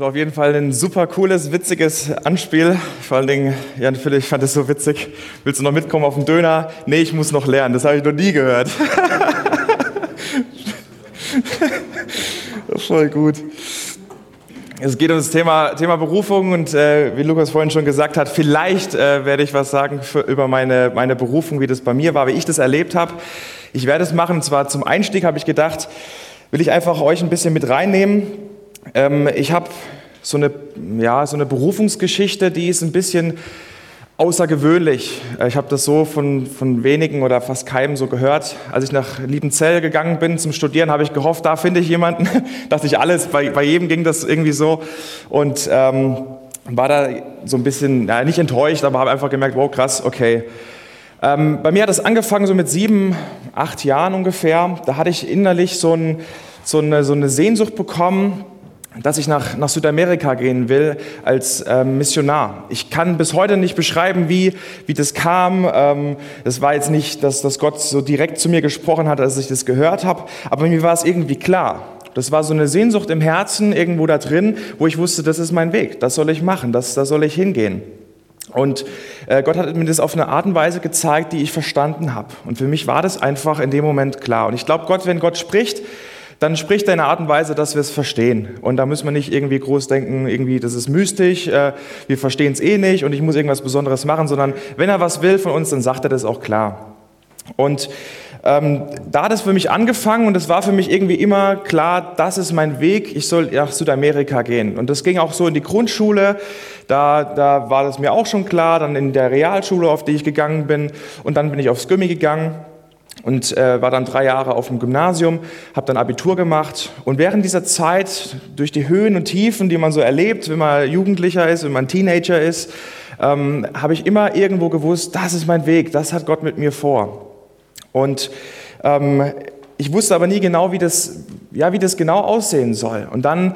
war auf jeden Fall ein super cooles, witziges Anspiel. Vor allen Dingen, Jan Philipp, ich fand es so witzig. Willst du noch mitkommen auf den Döner? Nee, ich muss noch lernen. Das habe ich noch nie gehört. Voll gut. Es geht um das Thema, Thema Berufung und äh, wie Lukas vorhin schon gesagt hat, vielleicht äh, werde ich was sagen für, über meine, meine Berufung, wie das bei mir war, wie ich das erlebt habe. Ich werde es machen und zwar zum Einstieg habe ich gedacht, will ich einfach euch ein bisschen mit reinnehmen. Ähm, ich habe so eine, ja, so eine Berufungsgeschichte, die ist ein bisschen außergewöhnlich. Ich habe das so von, von wenigen oder fast keinem so gehört. Als ich nach Liebenzell gegangen bin zum Studieren, habe ich gehofft, da finde ich jemanden. Dachte ich alles, bei, bei jedem ging das irgendwie so. Und ähm, war da so ein bisschen, ja, nicht enttäuscht, aber habe einfach gemerkt, wow, krass, okay. Ähm, bei mir hat das angefangen so mit sieben, acht Jahren ungefähr. Da hatte ich innerlich so, ein, so, eine, so eine Sehnsucht bekommen, dass ich nach, nach Südamerika gehen will als ähm, Missionar. Ich kann bis heute nicht beschreiben, wie, wie das kam. Ähm, das war jetzt nicht, dass, dass Gott so direkt zu mir gesprochen hat, als ich das gehört habe, aber mir war es irgendwie klar. Das war so eine Sehnsucht im Herzen irgendwo da drin, wo ich wusste, das ist mein Weg, das soll ich machen, das, da soll ich hingehen. Und äh, Gott hat mir das auf eine Art und Weise gezeigt, die ich verstanden habe. Und für mich war das einfach in dem Moment klar. Und ich glaube, Gott, wenn Gott spricht, dann spricht er in einer Art und Weise, dass wir es verstehen. Und da müssen wir nicht irgendwie groß denken, irgendwie, das ist mystisch, äh, wir verstehen es eh nicht und ich muss irgendwas Besonderes machen, sondern wenn er was will von uns, dann sagt er das auch klar. Und ähm, da hat es für mich angefangen und es war für mich irgendwie immer klar, das ist mein Weg, ich soll nach Südamerika gehen. Und das ging auch so in die Grundschule, da, da war das mir auch schon klar, dann in der Realschule, auf die ich gegangen bin und dann bin ich aufs Gimmi gegangen und äh, war dann drei Jahre auf dem Gymnasium, habe dann Abitur gemacht und während dieser Zeit durch die Höhen und Tiefen, die man so erlebt, wenn man Jugendlicher ist, wenn man Teenager ist, ähm, habe ich immer irgendwo gewusst, das ist mein Weg, das hat Gott mit mir vor. Und ähm, ich wusste aber nie genau, wie das, ja, wie das genau aussehen soll. Und dann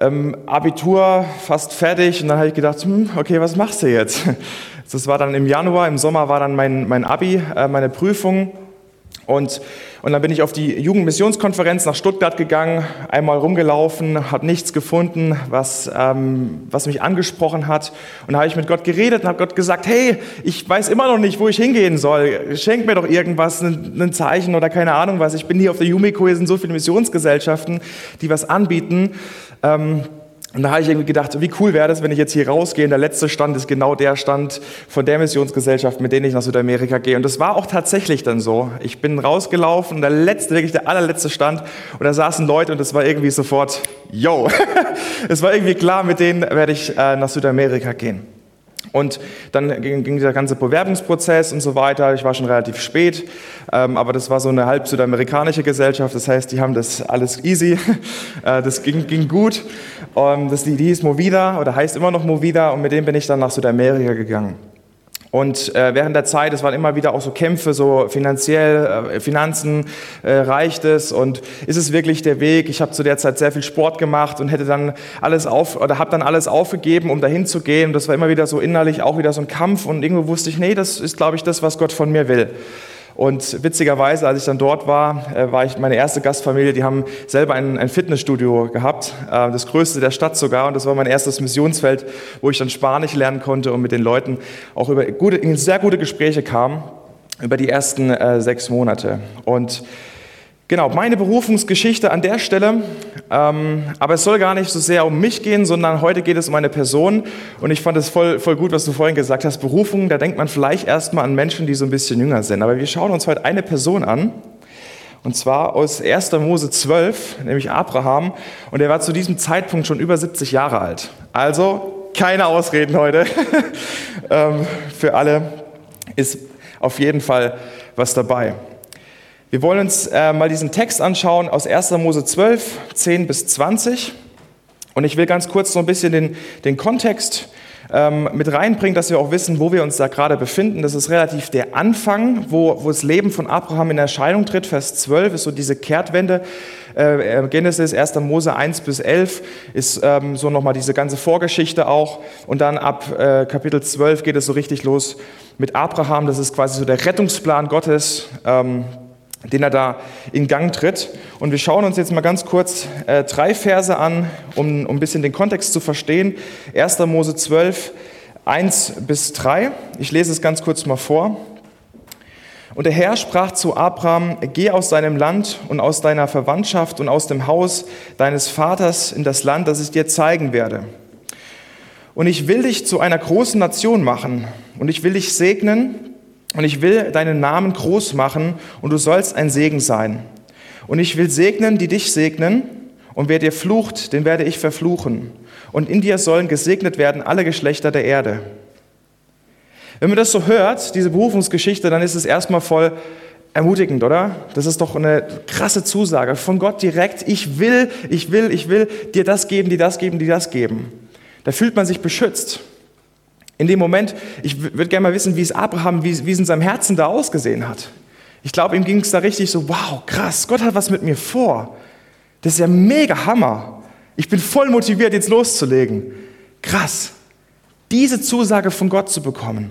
ähm, Abitur fast fertig und dann habe ich gedacht, hm, okay, was machst du jetzt? Das war dann im Januar, im Sommer war dann mein, mein Abi, äh, meine Prüfung. Und, und dann bin ich auf die Jugendmissionskonferenz nach Stuttgart gegangen, einmal rumgelaufen, habe nichts gefunden, was, ähm, was mich angesprochen hat. Und da habe ich mit Gott geredet und habe Gott gesagt, hey, ich weiß immer noch nicht, wo ich hingehen soll. Schenk mir doch irgendwas, ein, Zeichen oder keine Ahnung was. Ich bin hier auf der Yumiko, hier sind so viele Missionsgesellschaften, die was anbieten. Ähm, und da habe ich irgendwie gedacht, wie cool wäre das, wenn ich jetzt hier rausgehe und der letzte Stand ist genau der Stand von der Missionsgesellschaft, mit denen ich nach Südamerika gehe. Und das war auch tatsächlich dann so. Ich bin rausgelaufen der letzte, wirklich der allerletzte Stand und da saßen Leute und es war irgendwie sofort, yo, es war irgendwie klar, mit denen werde ich äh, nach Südamerika gehen. Und dann ging, ging, dieser ganze Bewerbungsprozess und so weiter. Ich war schon relativ spät, ähm, aber das war so eine halb südamerikanische Gesellschaft. Das heißt, die haben das alles easy. Äh, das ging, ging gut. Ähm, das, die hieß Movida oder heißt immer noch Movida und mit dem bin ich dann nach Südamerika gegangen. Und äh, während der Zeit, es waren immer wieder auch so Kämpfe, so finanziell, äh, Finanzen, äh, reicht es und ist es wirklich der Weg? Ich habe zu der Zeit sehr viel Sport gemacht und hätte dann alles auf oder habe dann alles aufgegeben, um dahin zu gehen. Und das war immer wieder so innerlich auch wieder so ein Kampf und irgendwo wusste ich, nee, das ist, glaube ich, das, was Gott von mir will. Und witzigerweise, als ich dann dort war, äh, war ich meine erste Gastfamilie, die haben selber ein, ein Fitnessstudio gehabt, äh, das größte der Stadt sogar. Und das war mein erstes Missionsfeld, wo ich dann Spanisch lernen konnte und mit den Leuten auch über gute, in sehr gute Gespräche kam über die ersten äh, sechs Monate. Und Genau, meine Berufungsgeschichte an der Stelle. Ähm, aber es soll gar nicht so sehr um mich gehen, sondern heute geht es um eine Person. Und ich fand es voll, voll gut, was du vorhin gesagt hast. Berufung, da denkt man vielleicht erstmal an Menschen, die so ein bisschen jünger sind. Aber wir schauen uns heute eine Person an. Und zwar aus 1. Mose 12, nämlich Abraham. Und er war zu diesem Zeitpunkt schon über 70 Jahre alt. Also keine Ausreden heute. ähm, für alle ist auf jeden Fall was dabei. Wir wollen uns äh, mal diesen Text anschauen aus 1. Mose 12, 10 bis 20. Und ich will ganz kurz so ein bisschen den, den Kontext ähm, mit reinbringen, dass wir auch wissen, wo wir uns da gerade befinden. Das ist relativ der Anfang, wo, wo das Leben von Abraham in Erscheinung tritt. Vers 12 ist so diese Kehrtwende. Äh, äh Genesis 1. Mose 1 bis 11 ist ähm, so nochmal diese ganze Vorgeschichte auch. Und dann ab äh, Kapitel 12 geht es so richtig los mit Abraham. Das ist quasi so der Rettungsplan Gottes. Ähm, den er da in Gang tritt. Und wir schauen uns jetzt mal ganz kurz äh, drei Verse an, um, um ein bisschen den Kontext zu verstehen. 1. Mose 12, 1 bis 3. Ich lese es ganz kurz mal vor. Und der Herr sprach zu Abraham, geh aus deinem Land und aus deiner Verwandtschaft und aus dem Haus deines Vaters in das Land, das ich dir zeigen werde. Und ich will dich zu einer großen Nation machen und ich will dich segnen und ich will deinen Namen groß machen und du sollst ein Segen sein. Und ich will segnen, die dich segnen und wer dir flucht, den werde ich verfluchen. Und in dir sollen gesegnet werden alle Geschlechter der Erde. Wenn man das so hört, diese Berufungsgeschichte, dann ist es erstmal voll ermutigend, oder? Das ist doch eine krasse Zusage von Gott direkt. Ich will, ich will, ich will dir das geben, dir das geben, dir das geben. Da fühlt man sich beschützt. In dem Moment, ich würde gerne mal wissen, wie es Abraham, wie, wie es in seinem Herzen da ausgesehen hat. Ich glaube, ihm ging es da richtig so, wow, krass, Gott hat was mit mir vor. Das ist ja mega Hammer. Ich bin voll motiviert, jetzt loszulegen. Krass, diese Zusage von Gott zu bekommen.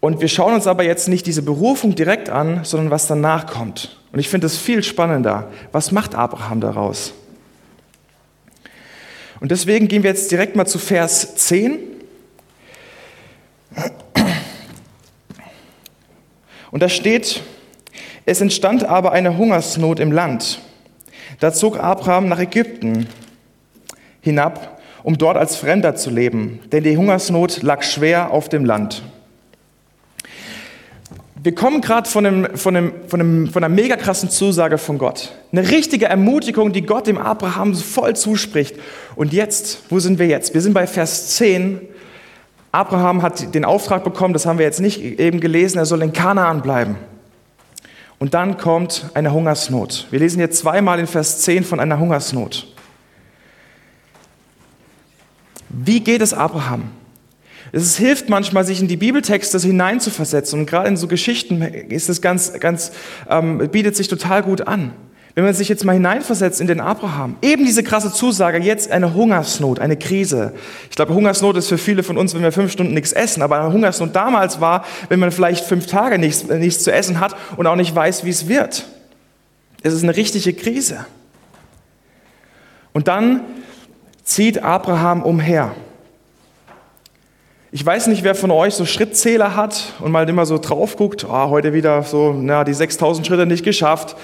Und wir schauen uns aber jetzt nicht diese Berufung direkt an, sondern was danach kommt. Und ich finde es viel spannender. Was macht Abraham daraus? Und deswegen gehen wir jetzt direkt mal zu Vers 10. Und da steht, es entstand aber eine Hungersnot im Land. Da zog Abraham nach Ägypten hinab, um dort als Fremder zu leben, denn die Hungersnot lag schwer auf dem Land wir kommen gerade von, einem, von, einem, von, einem, von einer mega krassen Zusage von Gott. Eine richtige Ermutigung, die Gott dem Abraham voll zuspricht. Und jetzt, wo sind wir jetzt? Wir sind bei Vers 10. Abraham hat den Auftrag bekommen, das haben wir jetzt nicht eben gelesen, er soll in Kanaan bleiben. Und dann kommt eine Hungersnot. Wir lesen jetzt zweimal in Vers 10 von einer Hungersnot. Wie geht es Abraham? Es hilft manchmal, sich in die Bibeltexte hineinzuversetzen. Und gerade in so Geschichten ist es ganz, ganz, ähm, bietet sich total gut an. Wenn man sich jetzt mal hineinversetzt in den Abraham, eben diese krasse Zusage, jetzt eine Hungersnot, eine Krise. Ich glaube, Hungersnot ist für viele von uns, wenn wir fünf Stunden nichts essen. Aber eine Hungersnot damals war, wenn man vielleicht fünf Tage nichts, nichts zu essen hat und auch nicht weiß, wie es wird. Es ist eine richtige Krise. Und dann zieht Abraham umher. Ich weiß nicht, wer von euch so Schrittzähler hat und mal immer so drauf guckt, oh, heute wieder so, na, die 6000 Schritte nicht geschafft.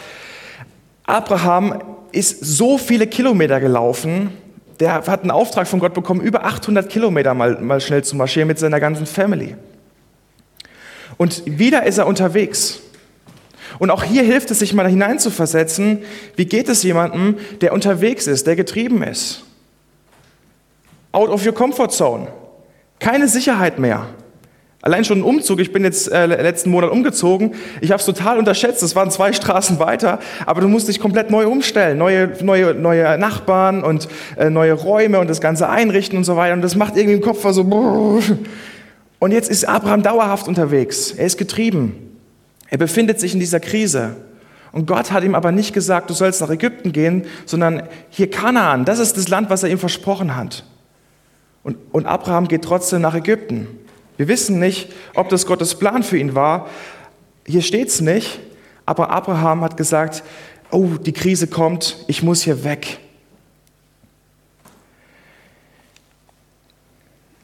Abraham ist so viele Kilometer gelaufen, der hat einen Auftrag von Gott bekommen, über 800 Kilometer mal, mal schnell zu marschieren mit seiner ganzen Family. Und wieder ist er unterwegs. Und auch hier hilft es sich mal hineinzuversetzen, wie geht es jemandem, der unterwegs ist, der getrieben ist. Out of your comfort zone. Keine Sicherheit mehr. Allein schon ein Umzug, ich bin jetzt äh, letzten Monat umgezogen, ich habe es total unterschätzt, es waren zwei Straßen weiter, aber du musst dich komplett neu umstellen, neue, neue, neue Nachbarn und äh, neue Räume und das Ganze einrichten und so weiter. Und das macht irgendwie im Kopf so und jetzt ist Abraham dauerhaft unterwegs, er ist getrieben, er befindet sich in dieser Krise. Und Gott hat ihm aber nicht gesagt, du sollst nach Ägypten gehen, sondern hier Kanaan, das ist das Land, was er ihm versprochen hat. Und, und Abraham geht trotzdem nach Ägypten. Wir wissen nicht, ob das Gottes Plan für ihn war. Hier steht es nicht. Aber Abraham hat gesagt, oh, die Krise kommt, ich muss hier weg.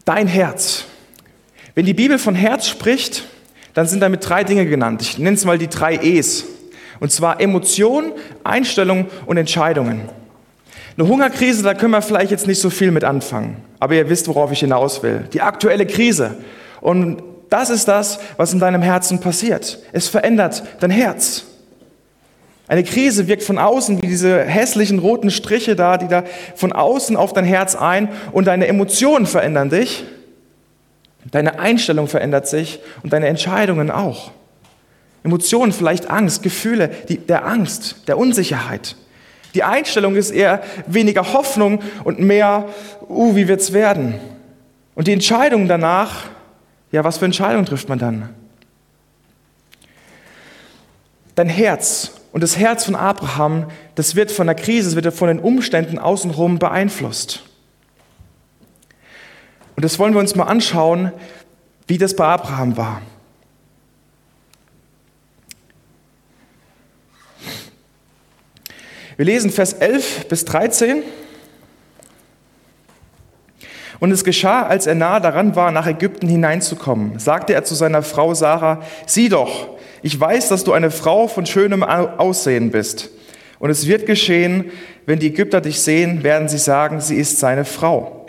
Dein Herz. Wenn die Bibel von Herz spricht, dann sind damit drei Dinge genannt. Ich nenne es mal die drei E's. Und zwar Emotion, Einstellung und Entscheidungen. Eine Hungerkrise, da können wir vielleicht jetzt nicht so viel mit anfangen. Aber ihr wisst, worauf ich hinaus will. Die aktuelle Krise. Und das ist das, was in deinem Herzen passiert. Es verändert dein Herz. Eine Krise wirkt von außen wie diese hässlichen roten Striche da, die da von außen auf dein Herz ein und deine Emotionen verändern dich. Deine Einstellung verändert sich und deine Entscheidungen auch. Emotionen, vielleicht Angst, Gefühle die, der Angst, der Unsicherheit. Die Einstellung ist eher weniger Hoffnung und mehr, uh, wie wird's werden? Und die Entscheidung danach, ja, was für Entscheidung trifft man dann? Dein Herz und das Herz von Abraham, das wird von der Krise, das wird von den Umständen außenrum beeinflusst. Und das wollen wir uns mal anschauen, wie das bei Abraham war. Wir lesen Vers 11 bis 13. Und es geschah, als er nahe daran war, nach Ägypten hineinzukommen, sagte er zu seiner Frau Sarah, sieh doch, ich weiß, dass du eine Frau von schönem Aussehen bist. Und es wird geschehen, wenn die Ägypter dich sehen, werden sie sagen, sie ist seine Frau.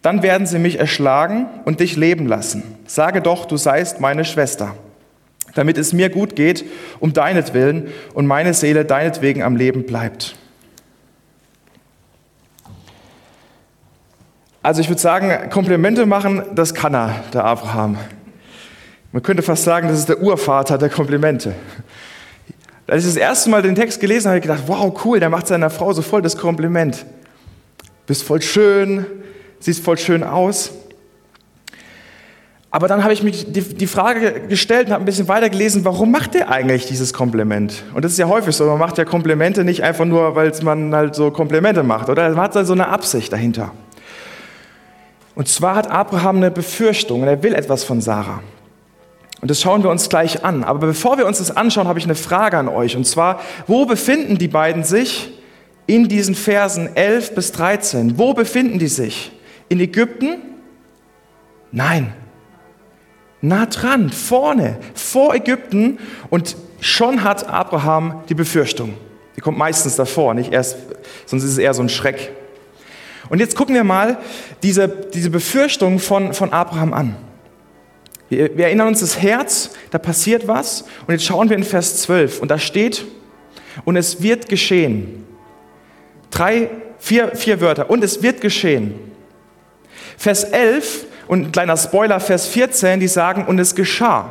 Dann werden sie mich erschlagen und dich leben lassen. Sage doch, du seist meine Schwester, damit es mir gut geht, um deinetwillen und meine Seele deinetwegen am Leben bleibt. Also ich würde sagen, Komplimente machen, das kann er, der Abraham. Man könnte fast sagen, das ist der Urvater der Komplimente. Als ich das erste Mal den Text gelesen habe, habe ich gedacht, wow, cool, der macht seiner Frau so voll das Kompliment. Bist voll schön, siehst voll schön aus. Aber dann habe ich mich die, Frage gestellt und habe ein bisschen weiter gelesen, warum macht er eigentlich dieses Kompliment? Und das ist ja häufig so, man macht ja Komplimente nicht einfach nur, weil man halt so Komplimente macht, oder? Man hat so eine Absicht dahinter. Und zwar hat Abraham eine Befürchtung und er will etwas von Sarah. Und das schauen wir uns gleich an. Aber bevor wir uns das anschauen, habe ich eine Frage an euch. Und zwar, wo befinden die beiden sich in diesen Versen 11 bis 13? Wo befinden die sich? In Ägypten? Nein. Nah dran, vorne, vor Ägypten. Und schon hat Abraham die Befürchtung. Die kommt meistens davor, nicht erst, sonst ist es eher so ein Schreck. Und jetzt gucken wir mal diese, diese Befürchtung von, von Abraham an. Wir, wir erinnern uns das Herz, da passiert was. Und jetzt schauen wir in Vers 12 und da steht, und es wird geschehen. Drei, vier, vier Wörter. Und es wird geschehen. Vers 11 und ein kleiner Spoiler, Vers 14, die sagen, und es geschah.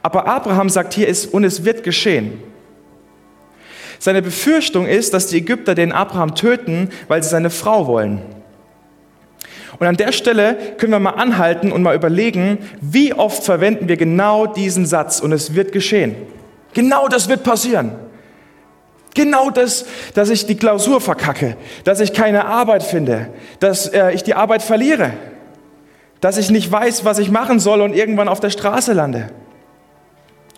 Aber Abraham sagt hier, ist, und es wird geschehen. Seine Befürchtung ist, dass die Ägypter den Abraham töten, weil sie seine Frau wollen. Und an der Stelle können wir mal anhalten und mal überlegen, wie oft verwenden wir genau diesen Satz und es wird geschehen. Genau das wird passieren. Genau das, dass ich die Klausur verkacke, dass ich keine Arbeit finde, dass äh, ich die Arbeit verliere, dass ich nicht weiß, was ich machen soll und irgendwann auf der Straße lande.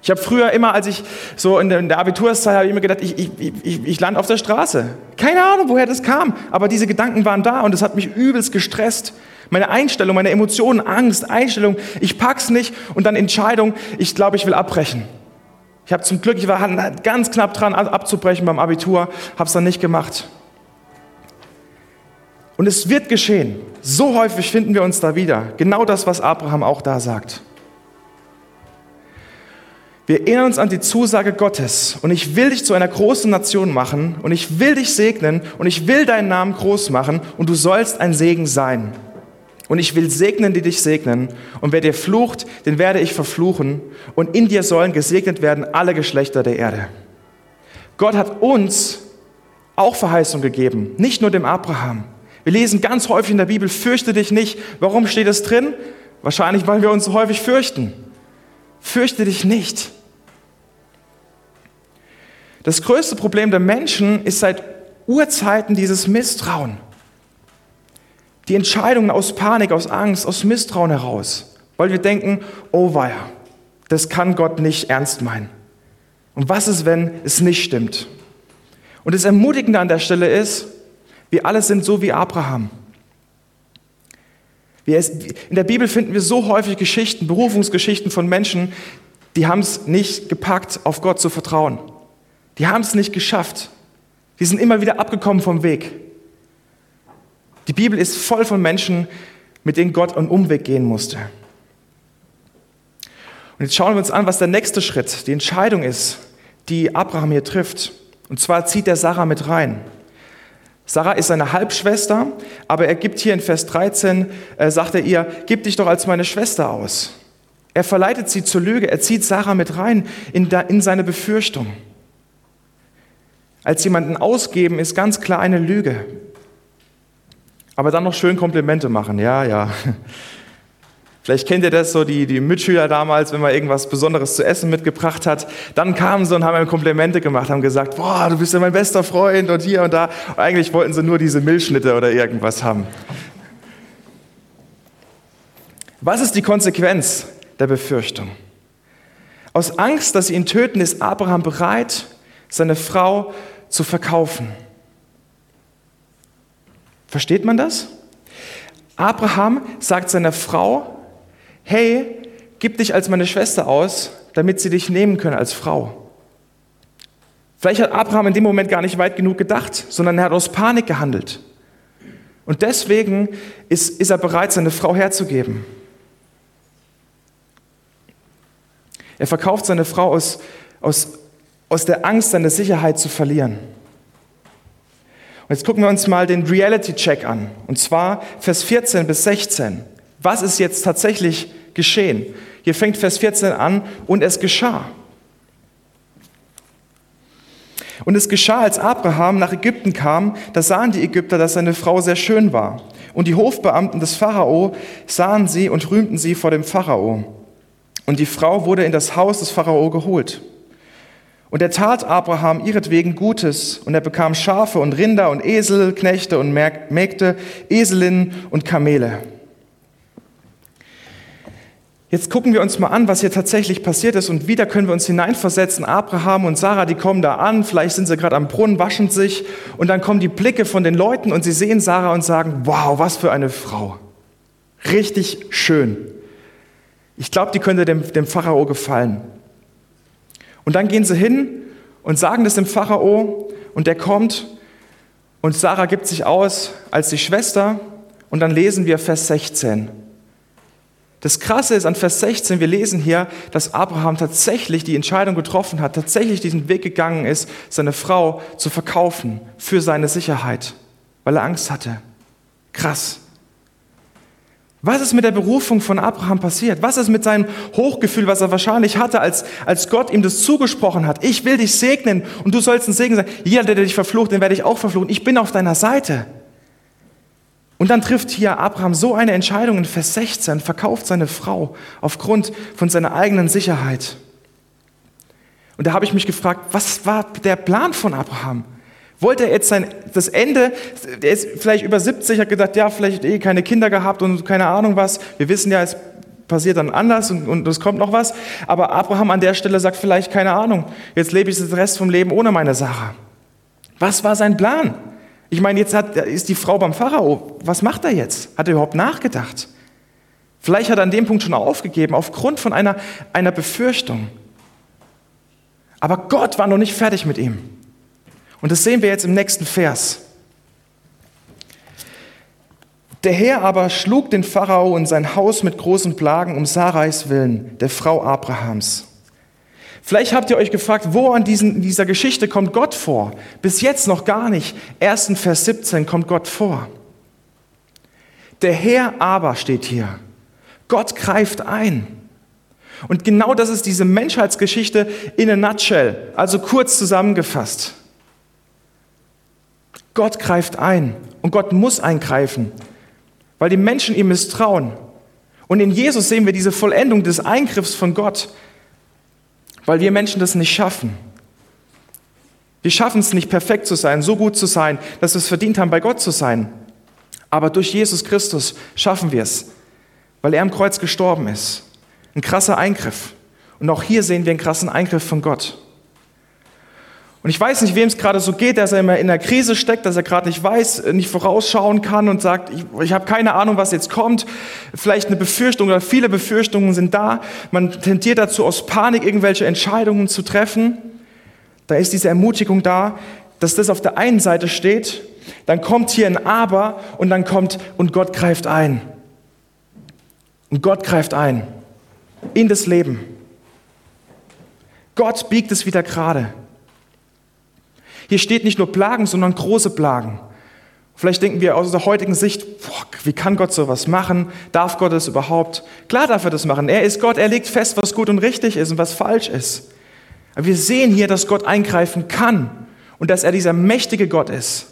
Ich habe früher immer, als ich so in der, Abiturszeit, habe immer gedacht, ich, ich, ich, ich lande auf der Straße. Keine Ahnung, woher das kam, aber diese Gedanken waren da und es hat mich übelst gestresst. Meine Einstellung, meine Emotionen, Angst, Einstellung, ich pack's nicht und dann Entscheidung, ich glaube, ich will abbrechen. Ich habe zum Glück, ich war ganz knapp dran abzubrechen beim Abitur, habe es dann nicht gemacht. Und es wird geschehen. So häufig finden wir uns da wieder. Genau das, was Abraham auch da sagt. Wir erinnern uns an die Zusage Gottes und ich will dich zu einer großen Nation machen und ich will dich segnen und ich will deinen Namen groß machen und du sollst ein Segen sein. Und ich will segnen, die dich segnen und wer dir flucht, den werde ich verfluchen und in dir sollen gesegnet werden alle Geschlechter der Erde. Gott hat uns auch Verheißung gegeben, nicht nur dem Abraham. Wir lesen ganz häufig in der Bibel, fürchte dich nicht. Warum steht es drin? Wahrscheinlich, weil wir uns so häufig fürchten. Fürchte dich nicht. Das größte Problem der Menschen ist seit Urzeiten dieses Misstrauen. Die Entscheidungen aus Panik, aus Angst, aus Misstrauen heraus, weil wir denken, oh weia, das kann Gott nicht ernst meinen. Und was ist, wenn es nicht stimmt? Und das Ermutigende an der Stelle ist, wir alle sind so wie Abraham. in der Bibel finden wir so häufig Geschichten, Berufungsgeschichten von Menschen, die haben es nicht gepackt, auf Gott zu vertrauen. Die haben es nicht geschafft. Die sind immer wieder abgekommen vom Weg. Die Bibel ist voll von Menschen, mit denen Gott einen Umweg gehen musste. Und jetzt schauen wir uns an, was der nächste Schritt, die Entscheidung ist, die Abraham hier trifft. Und zwar zieht er Sarah mit rein. Sarah ist seine Halbschwester, aber er gibt hier in Vers 13, äh, sagt er ihr, gib dich doch als meine Schwester aus. Er verleitet sie zur Lüge, er zieht Sarah mit rein in, in seine Befürchtung als jemanden ausgeben, ist ganz klar eine Lüge. Aber dann noch schön Komplimente machen, ja, ja. Vielleicht kennt ihr das so, die, die Mitschüler damals, wenn man irgendwas Besonderes zu essen mitgebracht hat, dann kamen sie und haben einem Komplimente gemacht, haben gesagt, boah, du bist ja mein bester Freund und hier und da. Und eigentlich wollten sie nur diese Milchschnitte oder irgendwas haben. Was ist die Konsequenz der Befürchtung? Aus Angst, dass sie ihn töten, ist Abraham bereit, seine Frau zu verkaufen. Versteht man das? Abraham sagt seiner Frau, hey, gib dich als meine Schwester aus, damit sie dich nehmen können als Frau. Vielleicht hat Abraham in dem Moment gar nicht weit genug gedacht, sondern er hat aus Panik gehandelt. Und deswegen ist, ist er bereit, seine Frau herzugeben. Er verkauft seine Frau aus, aus, aus der Angst, seine Sicherheit zu verlieren. Und jetzt gucken wir uns mal den Reality-Check an. Und zwar Vers 14 bis 16. Was ist jetzt tatsächlich geschehen? Hier fängt Vers 14 an und es geschah. Und es geschah, als Abraham nach Ägypten kam, da sahen die Ägypter, dass seine Frau sehr schön war. Und die Hofbeamten des Pharao sahen sie und rühmten sie vor dem Pharao. Und die Frau wurde in das Haus des Pharao geholt. Und er tat Abraham ihretwegen Gutes, und er bekam Schafe und Rinder und Esel, Knechte und Mägde, Eselinnen und Kamele. Jetzt gucken wir uns mal an, was hier tatsächlich passiert ist und wieder können wir uns hineinversetzen. Abraham und Sarah, die kommen da an, vielleicht sind sie gerade am Brunnen, waschen sich und dann kommen die Blicke von den Leuten und sie sehen Sarah und sagen, wow, was für eine Frau. Richtig schön. Ich glaube, die könnte dem, dem Pharao gefallen. Und dann gehen sie hin und sagen das dem Pharao und der kommt und Sarah gibt sich aus als die Schwester und dann lesen wir Vers 16. Das Krasse ist an Vers 16, wir lesen hier, dass Abraham tatsächlich die Entscheidung getroffen hat, tatsächlich diesen Weg gegangen ist, seine Frau zu verkaufen für seine Sicherheit, weil er Angst hatte. Krass. Was ist mit der Berufung von Abraham passiert? Was ist mit seinem Hochgefühl, was er wahrscheinlich hatte, als, als Gott ihm das zugesprochen hat? Ich will dich segnen und du sollst ein Segen sein. Jeder, der dich verflucht, den werde ich auch verfluchen. Ich bin auf deiner Seite. Und dann trifft hier Abraham so eine Entscheidung in Vers 16, verkauft seine Frau aufgrund von seiner eigenen Sicherheit. Und da habe ich mich gefragt, was war der Plan von Abraham? Wollte er jetzt sein, das Ende, er ist vielleicht über 70, hat gedacht, ja, vielleicht eh keine Kinder gehabt und keine Ahnung was. Wir wissen ja, es passiert dann anders und, und es kommt noch was. Aber Abraham an der Stelle sagt vielleicht, keine Ahnung, jetzt lebe ich den Rest vom Leben ohne meine Sache. Was war sein Plan? Ich meine, jetzt hat, ist die Frau beim Pharao. Was macht er jetzt? Hat er überhaupt nachgedacht? Vielleicht hat er an dem Punkt schon aufgegeben, aufgrund von einer, einer Befürchtung. Aber Gott war noch nicht fertig mit ihm. Und das sehen wir jetzt im nächsten Vers. Der Herr aber schlug den Pharao und sein Haus mit großen Plagen um Sarais willen, der Frau Abrahams. Vielleicht habt ihr euch gefragt, wo an diesen, dieser Geschichte kommt Gott vor? Bis jetzt noch gar nicht. Erst in Vers 17 kommt Gott vor. Der Herr aber steht hier. Gott greift ein. Und genau das ist diese Menschheitsgeschichte in a nutshell, also kurz zusammengefasst. Gott greift ein und Gott muss eingreifen, weil die Menschen ihm misstrauen. Und in Jesus sehen wir diese Vollendung des Eingriffs von Gott weil wir Menschen das nicht schaffen. Wir schaffen es nicht, perfekt zu sein, so gut zu sein, dass wir es verdient haben, bei Gott zu sein. Aber durch Jesus Christus schaffen wir es, weil er am Kreuz gestorben ist. Ein krasser Eingriff. Und auch hier sehen wir einen krassen Eingriff von Gott. Und ich weiß nicht, wem es gerade so geht, dass er immer in der Krise steckt, dass er gerade nicht weiß, nicht vorausschauen kann und sagt, ich, ich habe keine Ahnung, was jetzt kommt. Vielleicht eine Befürchtung oder viele Befürchtungen sind da. Man tendiert dazu, aus Panik irgendwelche Entscheidungen zu treffen. Da ist diese Ermutigung da, dass das auf der einen Seite steht. Dann kommt hier ein Aber und dann kommt und Gott greift ein. Und Gott greift ein in das Leben. Gott biegt es wieder gerade. Hier steht nicht nur Plagen, sondern große Plagen. Vielleicht denken wir aus der heutigen Sicht, boah, wie kann Gott sowas machen? Darf Gott das überhaupt? Klar darf er das machen. Er ist Gott, er legt fest, was gut und richtig ist und was falsch ist. Aber wir sehen hier, dass Gott eingreifen kann und dass er dieser mächtige Gott ist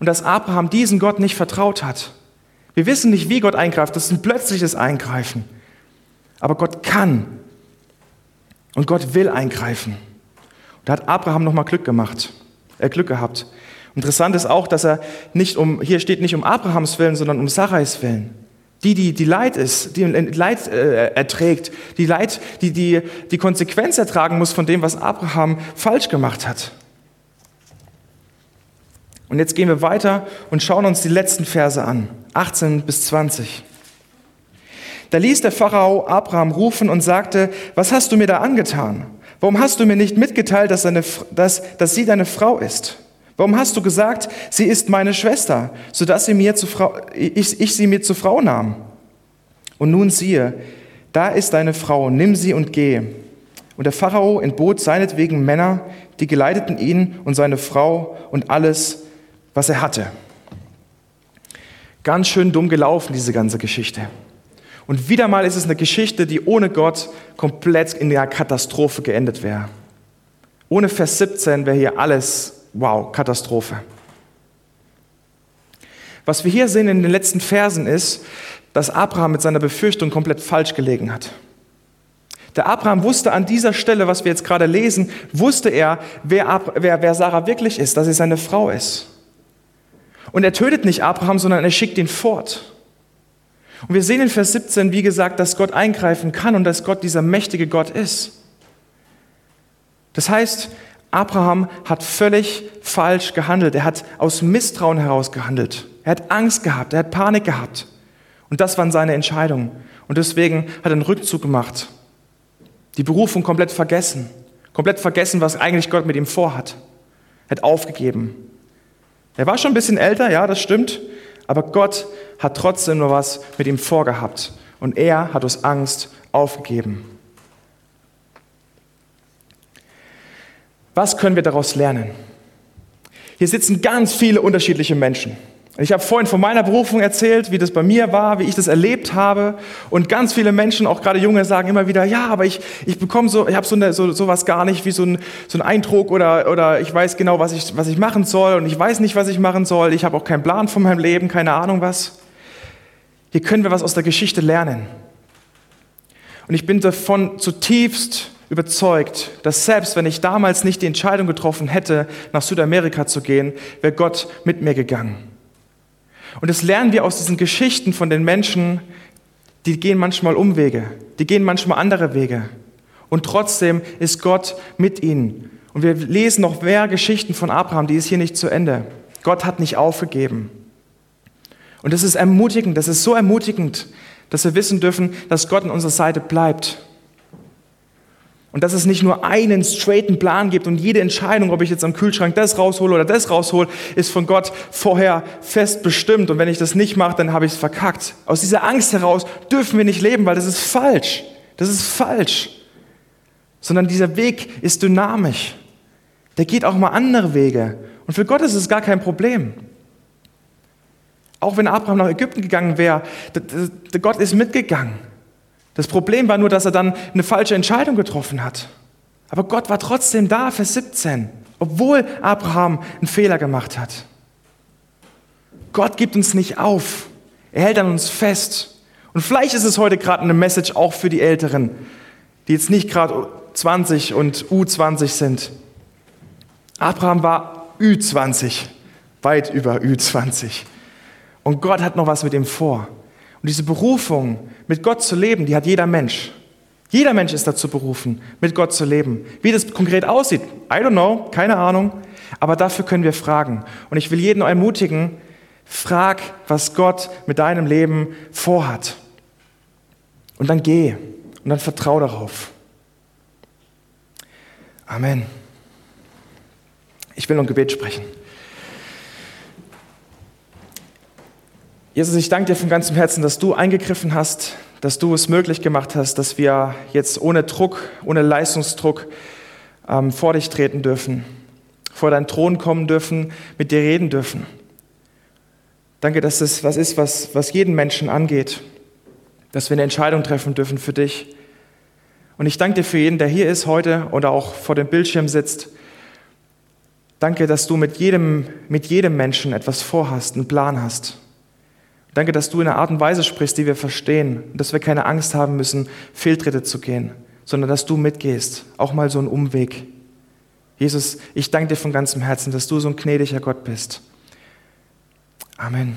und dass Abraham diesen Gott nicht vertraut hat. Wir wissen nicht, wie Gott eingreift, das ist ein plötzliches Eingreifen. Aber Gott kann und Gott will eingreifen. Und da hat Abraham nochmal Glück gemacht äh, Glück gehabt. Interessant ist auch, dass er nicht um, hier steht nicht um Abrahams Willen, sondern um Sarais Willen. Die, die, die Leid ist, die Leid äh, erträgt, die Leid, die, die die Konsequenz ertragen muss von dem, was Abraham falsch gemacht hat. Und jetzt gehen wir weiter und schauen uns die letzten Verse an, 18 bis 20. Da ließ der Pharao Abraham rufen und sagte, was hast du mir da angetan? Warum hast du mir nicht mitgeteilt, dass, deine, dass, dass sie deine Frau ist? Warum hast du gesagt, sie ist meine Schwester, sodass sie mir zu Frau, ich, ich sie mir zur Frau nahm? Und nun siehe, da ist deine Frau, nimm sie und geh. Und der Pharao entbot seinetwegen Männer, die geleiteten ihn und seine Frau und alles, was er hatte. Ganz schön dumm gelaufen, diese ganze Geschichte. Und wieder mal ist es eine Geschichte, die ohne Gott komplett in der Katastrophe geendet wäre. Ohne Vers 17 wäre hier alles, wow, Katastrophe. Was wir hier sehen in den letzten Versen ist, dass Abraham mit seiner Befürchtung komplett falsch gelegen hat. Der Abraham wusste an dieser Stelle, was wir jetzt gerade lesen, wusste er, wer, wer, wer Sarah wirklich ist, dass sie seine Frau ist. Und er tötet nicht Abraham, sondern er schickt ihn fort. Und wir sehen in Vers 17, wie gesagt, dass Gott eingreifen kann und dass Gott dieser mächtige Gott ist. Das heißt, Abraham hat völlig falsch gehandelt. Er hat aus Misstrauen heraus gehandelt. Er hat Angst gehabt, er hat Panik gehabt. Und das waren seine Entscheidungen. Und deswegen hat er einen Rückzug gemacht. Die Berufung komplett vergessen. Komplett vergessen, was eigentlich Gott mit ihm vorhat. Er hat aufgegeben. Er war schon ein bisschen älter, ja, das stimmt. Aber Gott hat trotzdem nur was mit ihm vorgehabt. Und er hat aus Angst aufgegeben. Was können wir daraus lernen? Hier sitzen ganz viele unterschiedliche Menschen. Ich habe vorhin von meiner Berufung erzählt, wie das bei mir war, wie ich das erlebt habe. Und ganz viele Menschen, auch gerade Junge, sagen immer wieder, ja, aber ich, ich bekomme so, ich habe so, eine, so sowas gar nicht wie so ein, so ein Eindruck oder, oder ich weiß genau, was ich, was ich machen soll und ich weiß nicht, was ich machen soll. Ich habe auch keinen Plan von meinem Leben, keine Ahnung was. Hier können wir was aus der Geschichte lernen. Und ich bin davon zutiefst überzeugt, dass selbst wenn ich damals nicht die Entscheidung getroffen hätte, nach Südamerika zu gehen, wäre Gott mit mir gegangen. Und das lernen wir aus diesen Geschichten von den Menschen, die gehen manchmal Umwege, die gehen manchmal andere Wege. Und trotzdem ist Gott mit ihnen. Und wir lesen noch mehr Geschichten von Abraham, die ist hier nicht zu Ende. Gott hat nicht aufgegeben. Und das ist ermutigend, das ist so ermutigend, dass wir wissen dürfen, dass Gott an unserer Seite bleibt. Und dass es nicht nur einen straighten Plan gibt und jede Entscheidung, ob ich jetzt am Kühlschrank das raushole oder das raushole, ist von Gott vorher fest bestimmt. Und wenn ich das nicht mache, dann habe ich es verkackt. Aus dieser Angst heraus dürfen wir nicht leben, weil das ist falsch. Das ist falsch. Sondern dieser Weg ist dynamisch. Der geht auch mal andere Wege. Und für Gott ist es gar kein Problem. Auch wenn Abraham nach Ägypten gegangen wäre, Gott ist mitgegangen. Das Problem war nur, dass er dann eine falsche Entscheidung getroffen hat. Aber Gott war trotzdem da, Vers 17, obwohl Abraham einen Fehler gemacht hat. Gott gibt uns nicht auf. Er hält an uns fest. Und vielleicht ist es heute gerade eine Message auch für die Älteren, die jetzt nicht gerade 20 und U20 sind. Abraham war Ü20, weit über Ü20. Und Gott hat noch was mit ihm vor. Und diese Berufung, mit Gott zu leben, die hat jeder Mensch. Jeder Mensch ist dazu berufen, mit Gott zu leben. Wie das konkret aussieht, I don't know, keine Ahnung. Aber dafür können wir fragen. Und ich will jeden ermutigen, frag, was Gott mit deinem Leben vorhat. Und dann geh und dann vertrau darauf. Amen. Ich will noch ein Gebet sprechen. Jesus, ich danke dir von ganzem Herzen, dass du eingegriffen hast, dass du es möglich gemacht hast, dass wir jetzt ohne Druck, ohne Leistungsdruck ähm, vor dich treten dürfen, vor deinen Thron kommen dürfen, mit dir reden dürfen. Danke, dass es was ist, was, was jeden Menschen angeht, dass wir eine Entscheidung treffen dürfen für dich. Und ich danke dir für jeden, der hier ist heute oder auch vor dem Bildschirm sitzt. Danke, dass du mit jedem, mit jedem Menschen etwas vorhast, einen Plan hast. Danke, dass du in einer Art und Weise sprichst, die wir verstehen dass wir keine Angst haben müssen, Fehltritte zu gehen, sondern dass du mitgehst, auch mal so einen Umweg. Jesus, ich danke dir von ganzem Herzen, dass du so ein gnädiger Gott bist. Amen.